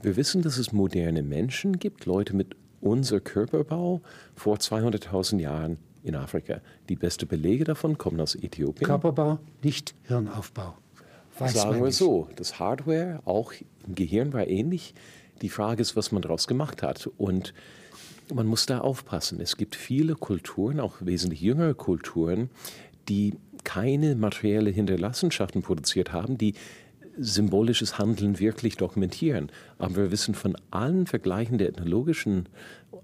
Wir wissen, dass es moderne Menschen gibt, Leute mit unser Körperbau vor 200.000 Jahren in Afrika. Die besten Belege davon kommen aus Äthiopien. Körperbau, nicht Hirnaufbau. Weiß Sagen wir so, das Hardware auch im Gehirn war ähnlich. Die Frage ist, was man daraus gemacht hat. Und man muss da aufpassen. Es gibt viele Kulturen, auch wesentlich jüngere Kulturen, die keine materielle Hinterlassenschaften produziert haben, die symbolisches Handeln wirklich dokumentieren. Aber wir wissen von allen Vergleichen der ethnologischen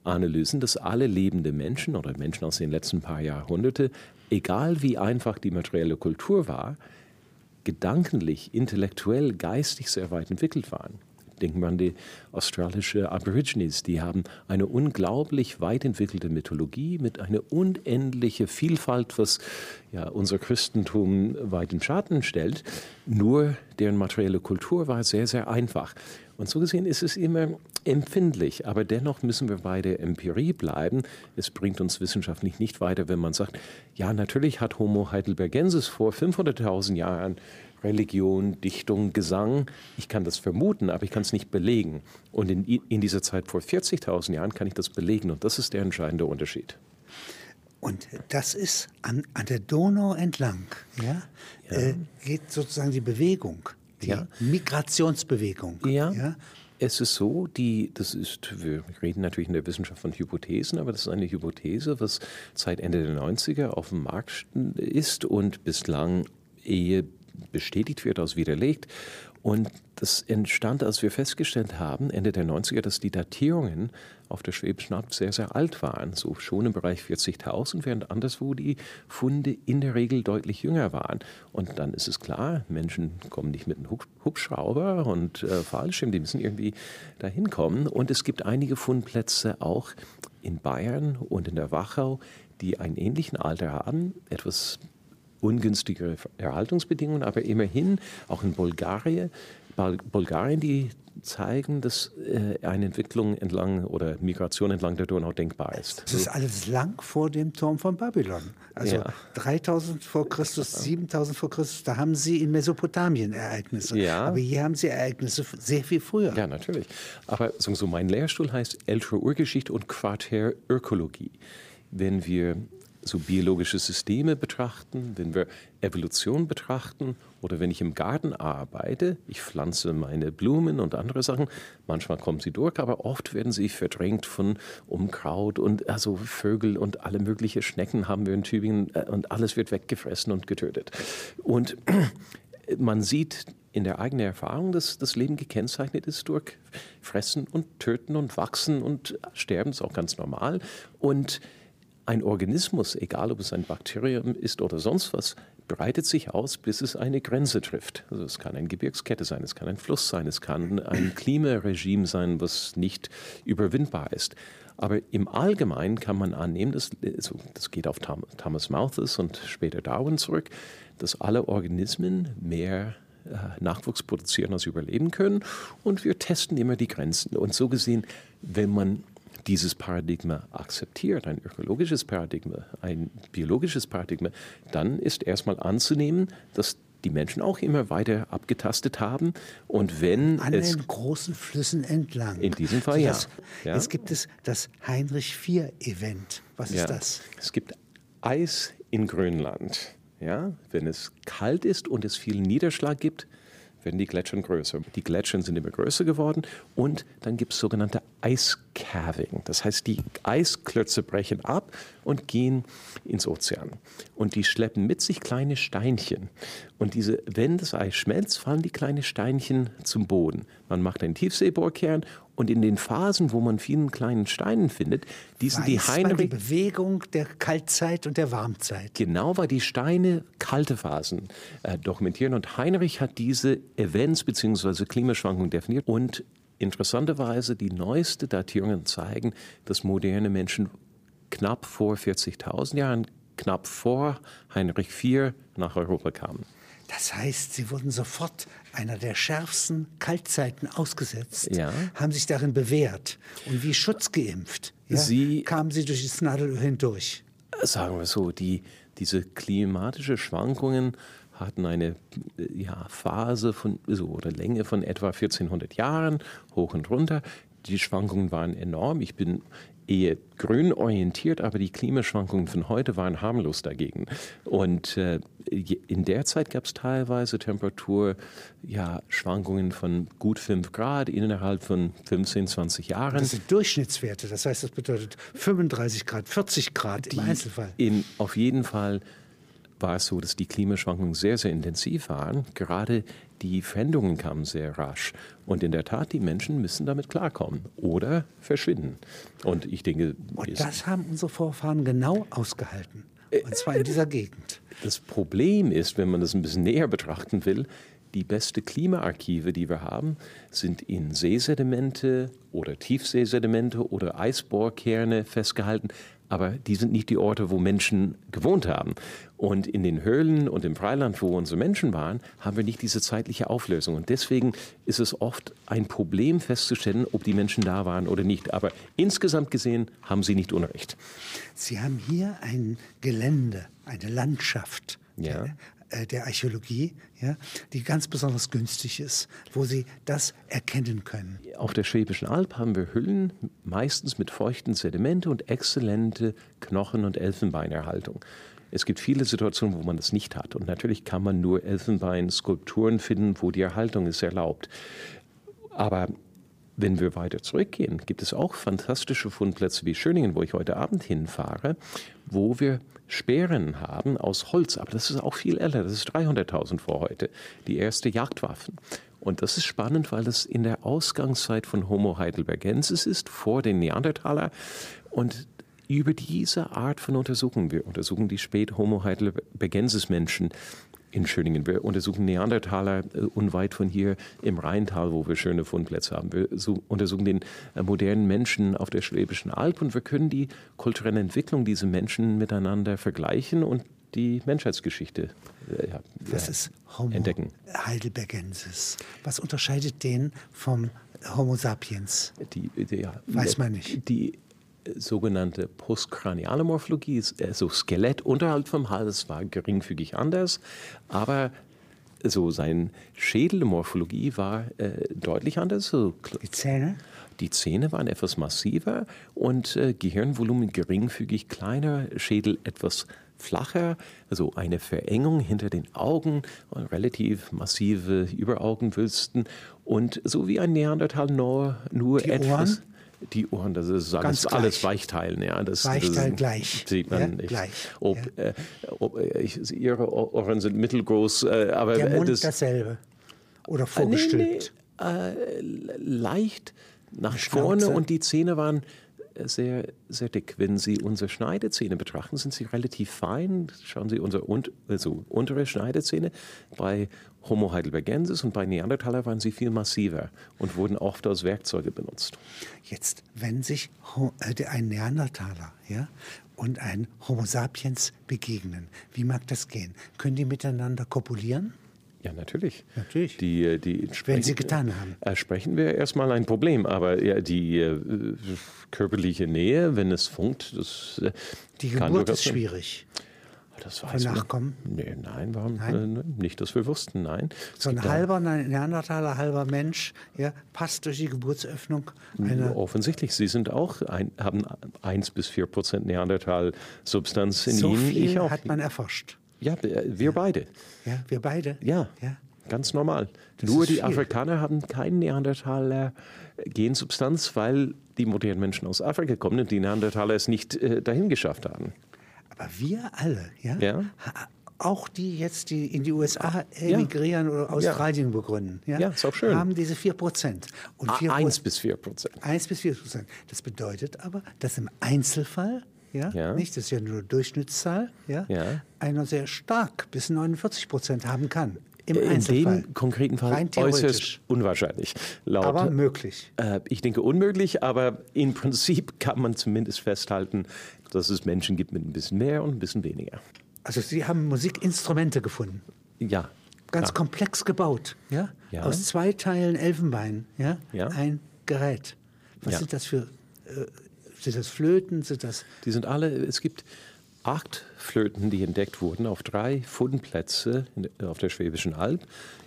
Analysen, dass alle lebende Menschen oder Menschen aus den letzten paar Jahrhunderten, egal wie einfach die materielle Kultur war, gedanklich, intellektuell, geistig sehr weit entwickelt waren. Denken wir an die australische Aborigines. Die haben eine unglaublich weit entwickelte Mythologie mit einer unendlichen Vielfalt, was ja unser Christentum weit im Schatten stellt. Nur deren materielle Kultur war sehr, sehr einfach. Und so gesehen ist es immer empfindlich, aber dennoch müssen wir bei der Empirie bleiben. Es bringt uns wissenschaftlich nicht weiter, wenn man sagt, ja, natürlich hat Homo heidelbergensis vor 500.000 Jahren Religion, Dichtung, Gesang. Ich kann das vermuten, aber ich kann es nicht belegen. Und in, in dieser Zeit vor 40.000 Jahren kann ich das belegen. Und das ist der entscheidende Unterschied. Und das ist an, an der Donau entlang, ja, ja. Äh, geht sozusagen die Bewegung, die ja. Migrationsbewegung. Ja. ja. Es ist so, die, das ist, wir reden natürlich in der Wissenschaft von Hypothesen, aber das ist eine Hypothese, was seit Ende der 90er auf dem Markt ist und bislang ehe bestätigt wird, als widerlegt. Und das entstand, als wir festgestellt haben, Ende der 90er, dass die Datierungen auf der Schwäbischen Alb sehr, sehr alt waren, so schon im Bereich 40.000, während anderswo die Funde in der Regel deutlich jünger waren. Und dann ist es klar, Menschen kommen nicht mit einem Hubschrauber und äh, Fallschirm, die müssen irgendwie dahin kommen. Und es gibt einige Fundplätze auch in Bayern und in der Wachau, die einen ähnlichen Alter haben, etwas ungünstige Erhaltungsbedingungen, aber immerhin auch in Bulgarien, Bulgarien, die zeigen, dass äh, eine Entwicklung entlang oder Migration entlang der Donau denkbar ist. Das ist alles lang vor dem Turm von Babylon. Also ja. 3000 vor Christus, 7000 vor Christus, da haben sie in Mesopotamien Ereignisse. Ja. Aber hier haben sie Ereignisse sehr viel früher. Ja, natürlich. Aber so mein Lehrstuhl heißt ältere Urgeschichte und Quartärökologie. Wenn wir so biologische Systeme betrachten, wenn wir Evolution betrachten oder wenn ich im Garten arbeite, ich pflanze meine Blumen und andere Sachen, manchmal kommen sie durch, aber oft werden sie verdrängt von Umkraut und also Vögel und alle möglichen Schnecken haben wir in Tübingen äh, und alles wird weggefressen und getötet. Und man sieht in der eigenen Erfahrung, dass das Leben gekennzeichnet ist durch Fressen und Töten und Wachsen und Sterben, ist auch ganz normal. Und ein Organismus, egal ob es ein Bakterium ist oder sonst was, breitet sich aus, bis es eine Grenze trifft. Also es kann eine Gebirgskette sein, es kann ein Fluss sein, es kann ein Klimaregime sein, was nicht überwindbar ist. Aber im Allgemeinen kann man annehmen, dass, also das geht auf Thomas Malthus und später Darwin zurück, dass alle Organismen mehr äh, Nachwuchs produzieren, als überleben können. Und wir testen immer die Grenzen. Und so gesehen, wenn man dieses Paradigma akzeptiert, ein ökologisches Paradigma, ein biologisches Paradigma, dann ist erstmal anzunehmen, dass die Menschen auch immer weiter abgetastet haben. Und wenn An es den großen Flüssen entlang. In diesem Fall ja. ja. Jetzt gibt es das Heinrich IV-Event. Was ist ja. das? Es gibt Eis in Grönland. Ja, wenn es kalt ist und es viel Niederschlag gibt, werden die Gletscher größer. Die Gletscher sind immer größer geworden und dann gibt es sogenannte Eiscalving. Das heißt, die Eisklötze brechen ab und gehen ins Ozean. Und die schleppen mit sich kleine Steinchen. Und diese, wenn das Eis schmelzt, fallen die kleinen Steinchen zum Boden. Man macht einen Tiefseebohrkern und in den Phasen, wo man vielen kleinen Steinen findet, die sind die Heinrich. die Bewegung der Kaltzeit und der Warmzeit. Genau, weil die Steine kalte Phasen äh, dokumentieren. Und Heinrich hat diese Events bzw. Klimaschwankungen definiert. Und interessanterweise, die neuesten Datierungen zeigen, dass moderne Menschen knapp vor 40.000 Jahren, knapp vor Heinrich IV nach Europa kamen. Das heißt, sie wurden sofort einer der schärfsten Kaltzeiten ausgesetzt, ja. haben sich darin bewährt und wie Schutz geimpft. Ja, sie, kamen sie durch das Nadelöhr hindurch. Sagen wir so, die, diese klimatischen Schwankungen hatten eine ja, Phase von so oder Länge von etwa 1400 Jahren, hoch und runter. Die Schwankungen waren enorm. Ich bin eher grün orientiert, aber die Klimaschwankungen von heute waren harmlos dagegen. Und äh, in der Zeit gab es teilweise Temperaturschwankungen ja, von gut 5 Grad innerhalb von 15, 20 Jahren. Das sind Durchschnittswerte, das heißt, das bedeutet 35 Grad, 40 Grad im Einzelfall. In, auf jeden Fall war es so, dass die Klimaschwankungen sehr, sehr intensiv waren. Gerade die Veränderungen kamen sehr rasch. Und in der Tat, die Menschen müssen damit klarkommen oder verschwinden. Und ich denke. Und das haben unsere Vorfahren genau ausgehalten. Und zwar in dieser Gegend. Das Problem ist, wenn man das ein bisschen näher betrachten will, die beste Klimaarchive, die wir haben, sind in Seesedimente oder Tiefseesedimente oder Eisbohrkerne festgehalten aber die sind nicht die Orte, wo Menschen gewohnt haben. Und in den Höhlen und im Freiland, wo unsere Menschen waren, haben wir nicht diese zeitliche Auflösung. Und deswegen ist es oft ein Problem festzustellen, ob die Menschen da waren oder nicht. Aber insgesamt gesehen haben Sie nicht Unrecht. Sie haben hier ein Gelände, eine Landschaft, ja. Äh, der Archäologie, ja, die ganz besonders günstig ist, wo Sie das erkennen können. Auf der Schwäbischen Alb haben wir Hüllen, meistens mit feuchten Sedimente und exzellente Knochen- und Elfenbeinerhaltung. Es gibt viele Situationen, wo man das nicht hat. Und natürlich kann man nur Elfenbein-Skulpturen finden, wo die Erhaltung ist erlaubt. Aber wenn wir weiter zurückgehen, gibt es auch fantastische Fundplätze wie Schöningen, wo ich heute Abend hinfahre, wo wir Speeren haben aus Holz. Aber das ist auch viel älter, das ist 300.000 vor heute. Die erste Jagdwaffen. Und das ist spannend, weil das in der Ausgangszeit von Homo heidelbergensis ist, vor den Neandertaler. Und über diese Art von Untersuchungen, wir untersuchen die Spät-Homo heidelbergensis Menschen, in Schöningen. Wir untersuchen Neandertaler äh, unweit von hier im Rheintal, wo wir schöne Fundplätze haben. Wir untersuchen den äh, modernen Menschen auf der Schwäbischen Alb und wir können die kulturelle Entwicklung dieser Menschen miteinander vergleichen und die Menschheitsgeschichte äh, ja, das ist Homo entdecken. Heidelbergensis. Was unterscheidet den vom Homo sapiens? Die, die, ja, Weiß man nicht. Die sogenannte postkraniale Morphologie, also Skelett unterhalb vom Hals war geringfügig anders, aber so sein Schädelmorphologie war äh, deutlich anders. So, die Zähne? Die Zähne waren etwas massiver und äh, Gehirnvolumen geringfügig kleiner, Schädel etwas flacher, also eine Verengung hinter den Augen, relativ massive Überaugenwülsten und so wie ein Neandertal nur, nur die etwas. Ohren? Die Ohren, das ist alles, alles Weichteilen. Ja, das, Weichteil das gleich. Sieht man ja, nicht. Gleich. Ob, ja. äh, ob äh, ich, ihre Ohren sind mittelgroß, äh, aber der Mund das, dasselbe oder vorgestülpt. Nee, nee, äh, leicht nach vorne und die Zähne waren sehr, sehr dick. Wenn Sie unsere Schneidezähne betrachten, sind sie relativ fein. Schauen Sie unsere also untere Schneidezähne. Bei Homo heidelbergensis und bei Neandertaler waren sie viel massiver und wurden oft als Werkzeuge benutzt. Jetzt, wenn sich äh, ein Neandertaler ja, und ein Homo sapiens begegnen, wie mag das gehen? Können die miteinander kopulieren? Ja, natürlich. Natürlich. Die, äh, die Wenn Sie getan haben. Äh, sprechen wir erstmal ein Problem, aber ja, die äh, körperliche Nähe, wenn es funkt, das äh, Die Geburt ist schwierig. Das weiß Von Nachkommen? Nee, nein, warum? Nein? Äh, nicht, dass wir wussten, nein. So ein halber Neandertaler, halber Mensch, ja, passt durch die Geburtsöffnung. Offensichtlich, Sie sind auch ein, haben 1 bis 4 Prozent Neandertal-Substanz in so Ihnen. Viel ich auch. hat man erforscht. Ja, wir beide. Ja, wir beide. Ja. ja. Ganz normal. Das Nur die viel. Afrikaner haben keine Neandertaler-Gensubstanz, weil die modernen Menschen aus Afrika kommen und die Neandertaler es nicht äh, dahin geschafft haben. Aber wir alle, ja, ja? auch die jetzt, die in die USA emigrieren ja. oder Australien ja. begründen, ja, ja, ist auch schön. haben diese 4 Prozent. Und 4 1 bis 4 Prozent. 1 bis 4 Prozent. Das bedeutet aber, dass im Einzelfall, ja, ja. nicht, das ist ja nur Durchschnittszahl, ja, ja. einer sehr stark bis 49 Prozent haben kann. Im in Einzelfall. dem konkreten Fall äußerst unwahrscheinlich. Laut, aber möglich. Äh, ich denke unmöglich, aber im Prinzip kann man zumindest festhalten, dass es Menschen gibt mit ein bisschen mehr und ein bisschen weniger. Also Sie haben Musikinstrumente gefunden? Ja. Ganz ja. komplex gebaut, ja? ja? Aus zwei Teilen Elfenbein, ja? ja. Ein Gerät. Was sind das für, äh, sind das Flöten, sind das... Die sind alle, es gibt acht Flöten, die entdeckt wurden, auf drei Fundplätze auf der Schwäbischen Alb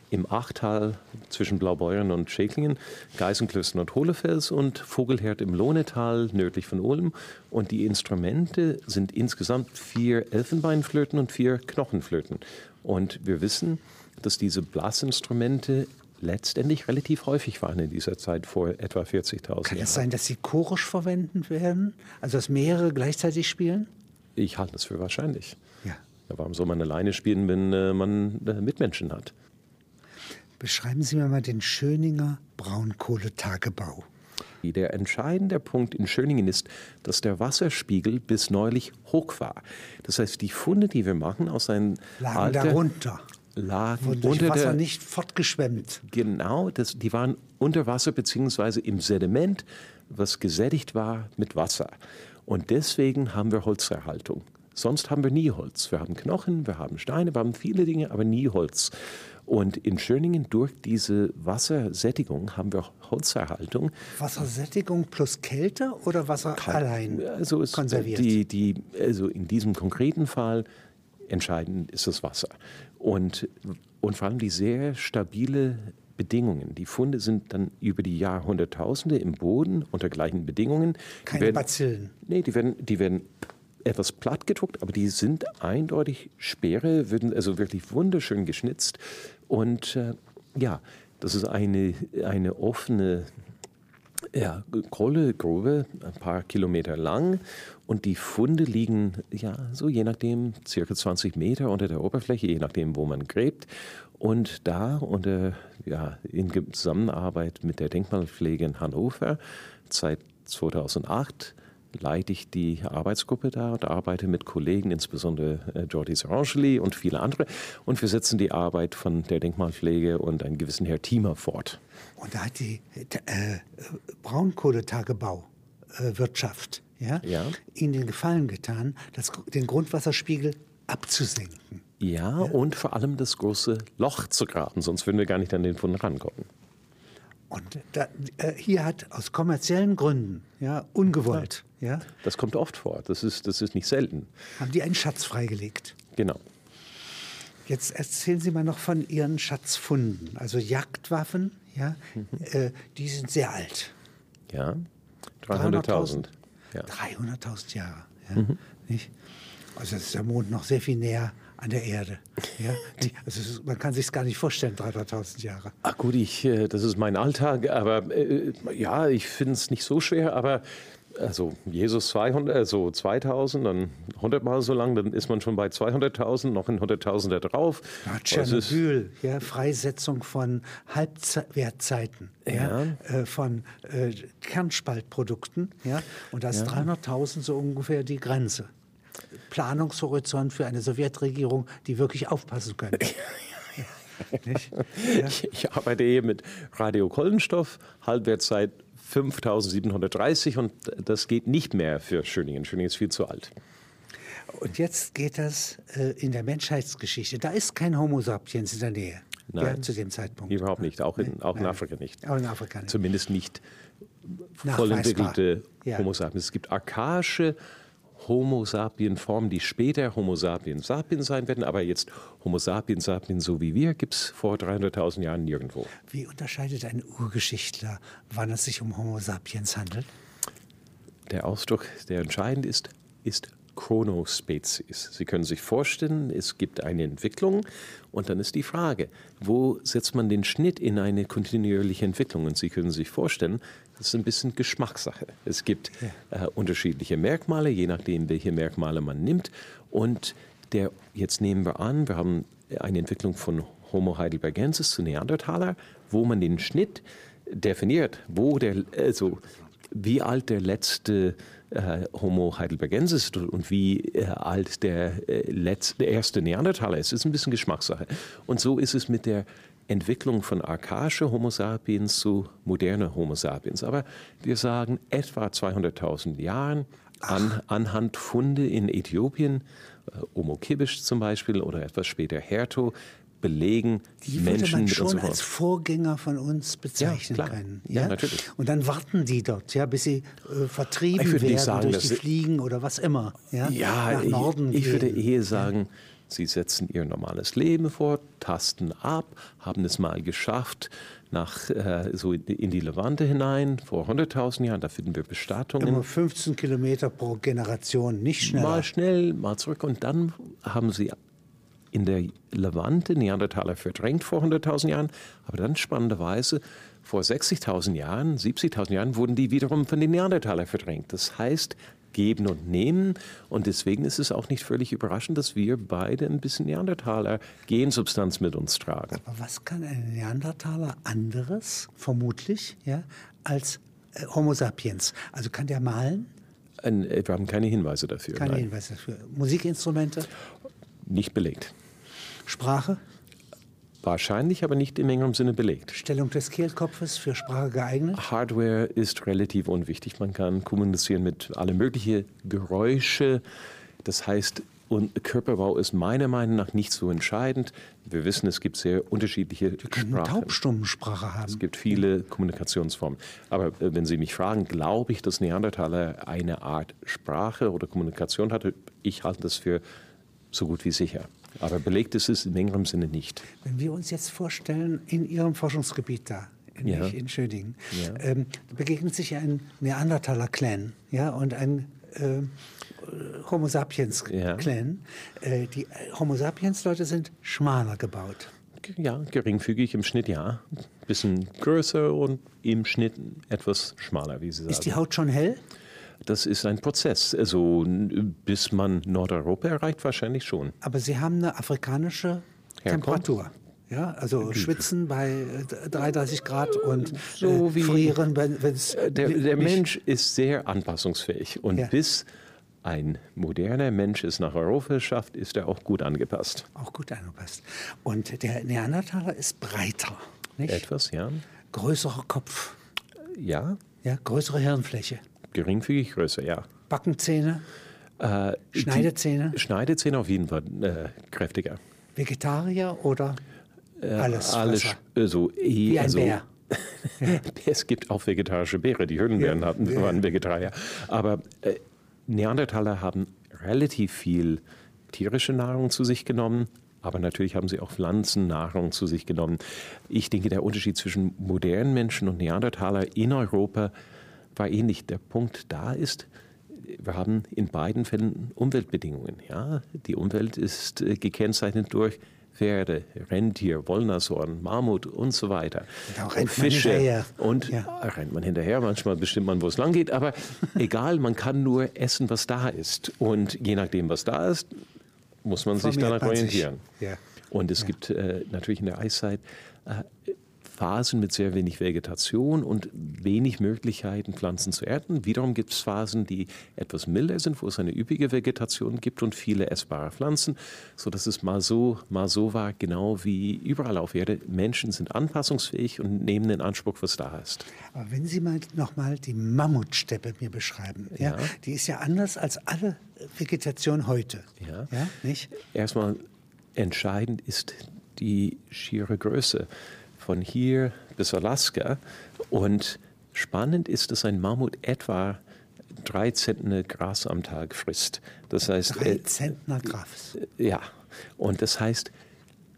im Achtal zwischen Blaubeuren und Schäklingen, Geisenklöster und Hohlefels und Vogelherd im Lohnetal nördlich von Ulm. Und die Instrumente sind insgesamt vier Elfenbeinflöten und vier Knochenflöten. Und wir wissen, dass diese Blasinstrumente letztendlich relativ häufig waren in dieser Zeit vor etwa 40.000 Jahren. Kann es sein, dass sie chorisch verwendet werden? Also dass mehrere gleichzeitig spielen? Ich halte das für wahrscheinlich. Ja. Warum soll man alleine spielen, wenn äh, man äh, Mitmenschen hat? Beschreiben Sie mir mal den Schöninger Braunkohletagebau. Der entscheidende Punkt in Schöningen ist, dass der Wasserspiegel bis neulich hoch war. Das heißt, die Funde, die wir machen aus einem lagen Alter, darunter, lagen durch unter Wasser der, nicht fortgeschwemmt. Genau, das, die waren unter Wasser beziehungsweise im Sediment, was gesättigt war mit Wasser. Und deswegen haben wir Holzerhaltung. Sonst haben wir nie Holz. Wir haben Knochen, wir haben Steine, wir haben viele Dinge, aber nie Holz. Und in Schöningen durch diese Wassersättigung haben wir Holzerhaltung. Wassersättigung plus Kälte oder Wasser Kalt, allein also konserviert? Die, die, also in diesem konkreten Fall entscheidend ist das Wasser. Und, und vor allem die sehr stabile Bedingungen. Die Funde sind dann über die Jahrhunderttausende im Boden unter gleichen Bedingungen. Keine werden, Bazillen? Nee, die werden, die werden etwas platt gedruckt, aber die sind eindeutig Speere, werden also wirklich wunderschön geschnitzt. Und äh, ja, das ist eine, eine offene ja, Kohlegrube, ein paar Kilometer lang. Und die Funde liegen, ja, so je nachdem, circa 20 Meter unter der Oberfläche, je nachdem, wo man gräbt. Und da unter, ja, in Zusammenarbeit mit der Denkmalpflege in Hannover seit 2008 leite ich die Arbeitsgruppe da und arbeite mit Kollegen, insbesondere äh, Jordi Sarangeli und viele andere. Und wir setzen die Arbeit von der Denkmalpflege und einem gewissen Herr Thiemer fort. Und da hat die äh, Braunkohletagebauwirtschaft ja, ja. Ihnen den Gefallen getan, das, den Grundwasserspiegel abzusenken. Ja, ja, und vor allem das große Loch zu graben, sonst würden wir gar nicht an den Fund rankommen. Und da, äh, hier hat aus kommerziellen Gründen, ja, ungewollt, ja. Das kommt oft vor. Das ist, das ist nicht selten. Haben die einen Schatz freigelegt? Genau. Jetzt erzählen Sie mal noch von Ihren Schatzfunden. Also Jagdwaffen, ja, mhm. äh, die sind sehr alt. Ja, 300.000. 300.000 ja. 300 Jahre. Ja, mhm. nicht? Also ist der Mond noch sehr viel näher an der Erde. Ja? Die, also ist, man kann sich gar nicht vorstellen, 300.000 Jahre. Ach gut, ich, äh, das ist mein Alltag, aber äh, ja, ich finde es nicht so schwer, aber also Jesus 200, also 2000, dann 100 Mal so lang, dann ist man schon bei 200.000, noch ein 100.000 da drauf. Ja, Tschernobyl, ja, Freisetzung von Halbwertzeiten, ja. ja äh, von äh, Kernspaltprodukten, ja, und da ist ja. 300.000 so ungefähr die Grenze. Planungshorizont für eine Sowjetregierung, die wirklich aufpassen könnte. Ja. Ich, arbeite hier mit Radiokohlenstoff, Halbwertszeit 5730 und das geht nicht mehr für Schöningen. Schöningen ist viel zu alt. Und jetzt geht das äh, in der Menschheitsgeschichte. Da ist kein Homo sapiens in der Nähe. Nein, ja, zu dem Zeitpunkt. Überhaupt nicht, auch in, auch in Afrika nicht. Auch in Afrika nicht. Zumindest nicht voll entwickelte ja. Homo sapiens. Es gibt archaische Homo sapiens Formen, die später Homo sapiens sapiens sein werden, aber jetzt Homo sapiens sapiens so wie wir gibt es vor 300.000 Jahren nirgendwo. Wie unterscheidet ein Urgeschichtler, wann es sich um Homo sapiens handelt? Der Ausdruck, der entscheidend ist, ist Chronospezies. Sie können sich vorstellen, es gibt eine Entwicklung und dann ist die Frage, wo setzt man den Schnitt in eine kontinuierliche Entwicklung? Und Sie können sich vorstellen, das ist ein bisschen Geschmackssache. Es gibt äh, unterschiedliche Merkmale, je nachdem, welche Merkmale man nimmt. Und der, jetzt nehmen wir an, wir haben eine Entwicklung von Homo heidelbergensis zu Neandertaler, wo man den Schnitt definiert, wo der, also wie alt der letzte äh, Homo heidelbergensis ist und wie äh, alt der, äh, letzte, der erste Neandertaler ist. Das ist ein bisschen Geschmackssache. Und so ist es mit der Entwicklung von archaischer Homo sapiens zu moderner Homo sapiens. Aber wir sagen etwa 200.000 Jahren an, anhand Funde in Äthiopien, äh, Homo kibisch zum Beispiel oder etwas später Herto, belegen, die Menschen man schon als Vorgänger von uns bezeichnen Ja, können. Ja, natürlich. Und dann warten die dort, ja, bis sie äh, vertrieben werden sagen, durch die sie- Fliegen oder was immer. Ja, Ja, nach Norden ich, ich würde eher sagen, sie setzen ihr normales Leben fort, tasten ab, haben es mal geschafft nach äh, so in die Levante hinein vor 100.000 Jahren. Da finden wir Bestattungen. Immer 15 Kilometer pro Generation, nicht schneller. Mal schnell, mal zurück. Und dann haben sie in der Levante Neandertaler verdrängt vor 100.000 Jahren. Aber dann spannenderweise vor 60.000 Jahren, 70.000 Jahren wurden die wiederum von den Neandertalern verdrängt. Das heißt, geben und nehmen. Und deswegen ist es auch nicht völlig überraschend, dass wir beide ein bisschen Neandertaler Gensubstanz mit uns tragen. Aber was kann ein Neandertaler anderes, vermutlich, ja, als äh, Homo sapiens? Also kann der malen? Ein, äh, wir haben keine Hinweise dafür. Keine nein. Hinweise dafür. Musikinstrumente, Nicht belegt. Sprache, Wahrscheinlich, aber nicht im engeren Sinne belegt. Stellung des Kehlkopfes für Sprache geeignet. Hardware ist relativ unwichtig. Man kann kommunizieren mit alle möglichen Geräusche. Das heißt, und Körperbau ist meiner Meinung nach nicht so entscheidend. Wir wissen, es gibt sehr unterschiedliche Können Sprachen. Taubstummensprache haben. Es gibt viele Kommunikationsformen. Aber äh, wenn Sie mich fragen, glaube ich, dass Neandertaler eine Art Sprache oder Kommunikation hatte, ich halte das für so gut wie sicher. Aber belegt ist es im engeren Sinne nicht. Wenn wir uns jetzt vorstellen, in Ihrem Forschungsgebiet da, in, Ja. in Schödingen, Ja. ähm, begegnet sich ein Neandertaler-Clan ja, und ein äh, Homo sapiens-Clan. Äh, die Homo sapiens-Leute sind schmaler gebaut. Ja, geringfügig im Schnitt ja. Bisschen größer und im Schnitt etwas schmaler, wie Sie sagen. Ist die Haut schon hell? Das ist ein Prozess. Also bis man Nordeuropa erreicht, wahrscheinlich schon. Aber Sie haben eine afrikanische Herkunft? Temperatur. Ja, also schwitzen bei äh, 33 Grad und So äh, frieren, wenn es Der, der Mensch ist sehr anpassungsfähig. Und Ja. bis ein moderner Mensch es nach Europa schafft, ist er auch gut angepasst. auch gut angepasst. Und der Neandertaler ist breiter, nicht? Etwas, ja. größerer Kopf, Ja, ja, größere Hirnfläche, geringfügig größer, ja. Backenzähne, Äh, Schneidezähne, Schneidezähne auf jeden Fall äh, kräftiger. Vegetarier oder alles? Alles, Fresser? also, Wie ein also, Bär. Es gibt auch vegetarische Beere, die Höhlenbären hatten, waren Vegetarier. Aber äh, Neandertaler haben relativ viel tierische Nahrung zu sich genommen, aber natürlich haben sie auch Pflanzennahrung zu sich genommen. Ich denke, der Unterschied zwischen modernen Menschen und Neandertaler in Europa war ähnlich. Der Punkt da ist, wir haben in beiden Fällen Umweltbedingungen. Ja? Die Umwelt ist äh, gekennzeichnet durch Pferde, Rentier, Wollnashorn, Mammut und so weiter. Und da rennt man hinterher. Und Ja. rennt man hinterher, manchmal bestimmt man, wo es lang geht, aber egal, man kann nur essen, was da ist. Und je nachdem, was da ist, muss man sich Formiert danach man sich. orientieren. Ja. Und es gibt äh, natürlich in der Eiszeit äh, Phasen mit sehr wenig Vegetation und wenig Möglichkeiten, Pflanzen zu ernten. Wiederum gibt es Phasen, die etwas milder sind, wo es eine üppige Vegetation gibt und viele essbare Pflanzen, sodass es mal so, mal so war, genau wie überall auf Erde. Menschen sind anpassungsfähig und nehmen in Anspruch, was da ist. Aber wenn Sie mal noch mal die Mammutsteppe mir beschreiben, ja. Ja. die ist ja anders als alle Vegetation heute. Ja. ja nicht? Erstmal entscheidend ist die schiere Größe von hier bis Alaska. Und spannend ist, dass ein Mammut etwa drei Zentner Gras am Tag frisst. Das heißt, Drei äh, Zentner Grafs. ja, und das heißt,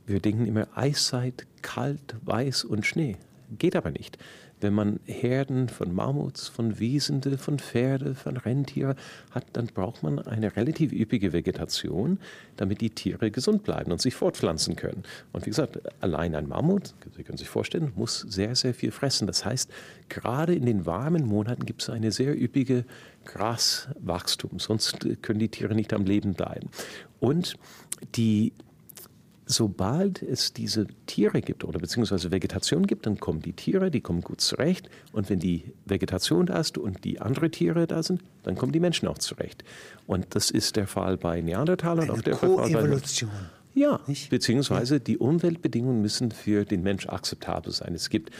wir denken immer Eiszeit, kalt, weiß und Schnee. Geht aber nicht. Wenn man Herden von Mammuts, von Wiesende, von Pferde, von Rentiere hat, dann braucht man eine relativ üppige Vegetation, damit die Tiere gesund bleiben und sich fortpflanzen können. Und wie gesagt, allein ein Mammut, Sie können sich vorstellen, muss sehr, sehr viel fressen. Das heißt, gerade in den warmen Monaten gibt es eine sehr üppige Graswachstum, sonst können die Tiere nicht am Leben bleiben. Und die sobald es diese Tiere gibt oder beziehungsweise Vegetation gibt, dann kommen die Tiere, die kommen gut zurecht. Und wenn die Vegetation da ist und die anderen Tiere da sind, dann kommen die Menschen auch zurecht. Und das ist der Fall bei Neandertalern und Eine auch der Fall bei ja, Nicht? beziehungsweise die Umweltbedingungen müssen für den Mensch akzeptabel sein. Es gibt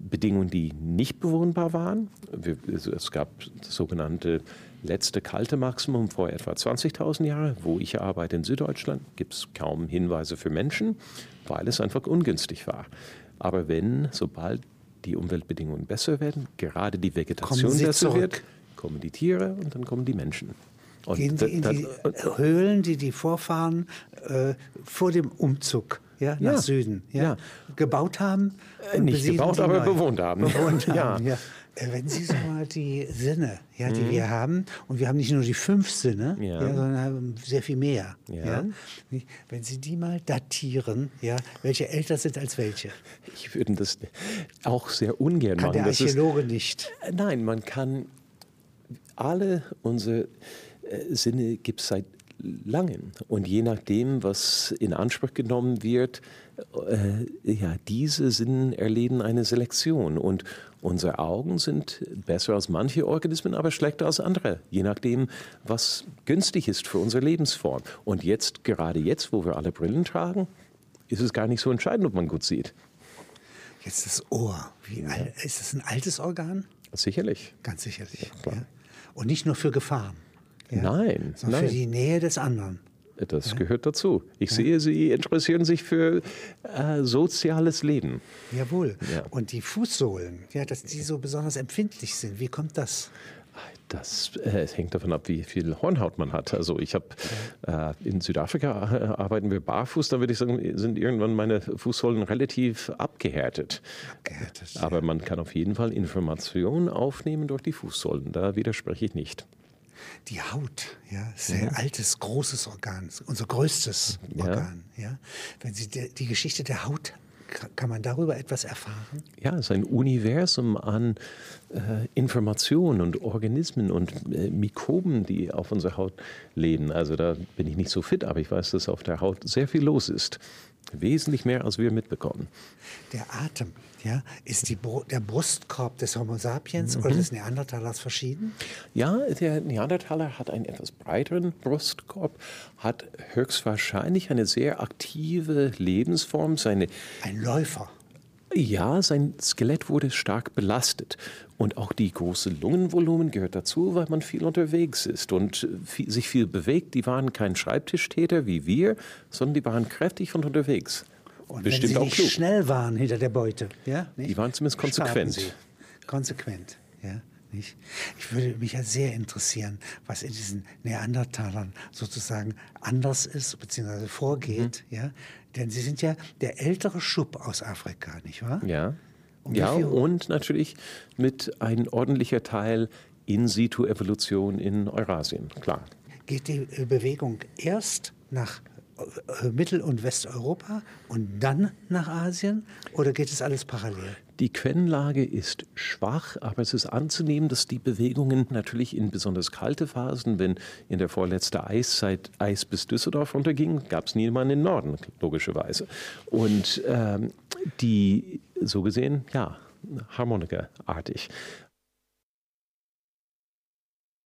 Bedingungen, die nicht bewohnbar waren. Es gab das sogenannte letzte kalte Maximum vor etwa 20.000 Jahren. Wo ich arbeite in Süddeutschland, gibt es kaum Hinweise für Menschen, weil es einfach ungünstig war. Aber wenn, sobald die Umweltbedingungen besser werden, gerade die Vegetation besser zurück. wird, kommen die Tiere und dann kommen die Menschen. Und Gehen Sie in die Höhlen, die die Vorfahren äh, vor dem Umzug ja, nach ja, Süden ja, ja. gebaut haben? Äh, nicht gebaut, aber bewohnt haben. Bewohnt haben ja. Äh, wenn Sie so mal die Sinne, ja, die mhm. wir haben, und wir haben nicht nur die fünf Sinne, sondern haben sehr viel mehr. Wenn Sie die mal datieren, ja, welche älter sind als welche? Ich würde das auch sehr ungern kann machen. Der Archäologe ist, nicht. Nein, man kann alle unsere äh, Sinne gibt es seit langem. Und je nachdem, was in Anspruch genommen wird, äh, ja, diese Sinnen erleben eine Selektion. Und unsere Augen sind besser als manche Organismen, aber schlechter als andere, je nachdem, was günstig ist für unsere Lebensform. Und jetzt, gerade jetzt, wo wir alle Brillen tragen, ist es gar nicht so entscheidend, ob man gut sieht. Jetzt das Ohr. Wie, ja. Ist das ein altes Organ? Sicherlich. Ganz sicherlich. Ja, ja. Und nicht nur für Gefahren. Ja? Nein, sondern nein. für die Nähe des anderen. Das ja. gehört dazu. Ich ja. sehe, Sie interessieren sich für äh, soziales Leben. Jawohl. Ja. Und die Fußsohlen, ja, dass die so besonders empfindlich sind. Wie kommt das? Das äh, hängt davon ab, wie viel Hornhaut man hat. Also ich habe äh, in Südafrika äh, arbeiten wir barfuß. Da würde ich sagen, sind irgendwann meine Fußsohlen relativ abgehärtet. abgehärtet Aber man kann auf jeden Fall Informationen aufnehmen durch die Fußsohlen. Da widerspreche ich nicht. Die Haut, ja, ist ein mhm. altes, großes Organ, unser größtes ja. Organ. Ja. Wenn Sie die, die Geschichte der Haut kann man darüber etwas erfahren? Ja, es ist ein Universum an Informationen und Organismen und äh, Mikroben, die auf unserer Haut leben. Also da bin ich nicht so fit, aber ich weiß, dass auf der Haut sehr viel los ist. Wesentlich mehr, als wir mitbekommen. Der Atem, ja, ist die, der Brustkorb des Homo sapiens mhm. oder des Neandertalers verschieden? Ja, der Neandertaler hat einen etwas breiteren Brustkorb, hat höchstwahrscheinlich eine sehr aktive Lebensform. Seine Ein Läufer. Ja, sein Skelett wurde stark belastet. Und auch die große Lungenvolumen gehört dazu, weil man viel unterwegs ist und viel, sich viel bewegt. Die waren kein Schreibtischtäter wie wir, sondern die waren kräftig und unterwegs. Und Bestimmt wenn sie nicht klug. schnell waren hinter der Beute, ja, nicht? die waren zumindest konsequent. Konsequent, ja. Nicht? Ich würde mich ja sehr interessieren, was in diesen Neandertalern sozusagen anders ist bzw. vorgeht. Mhm. Ja? Denn sie sind ja der ältere Schub aus Afrika, nicht wahr? Ja. Ja, und natürlich mit ein ordentlicher Teil In-situ-Evolution in Eurasien, klar. Geht die äh, Bewegung erst nach äh, Mittel- und Westeuropa und dann nach Asien oder geht es alles parallel? Die Quellenlage ist schwach, aber es ist anzunehmen, dass die Bewegungen natürlich in besonders kalte Phasen, wenn in der vorletzten Eiszeit Eis bis Düsseldorf runterging, gab es niemanden im Norden, logischerweise. Und ähm, die, so gesehen, ja, Harmonikerartig.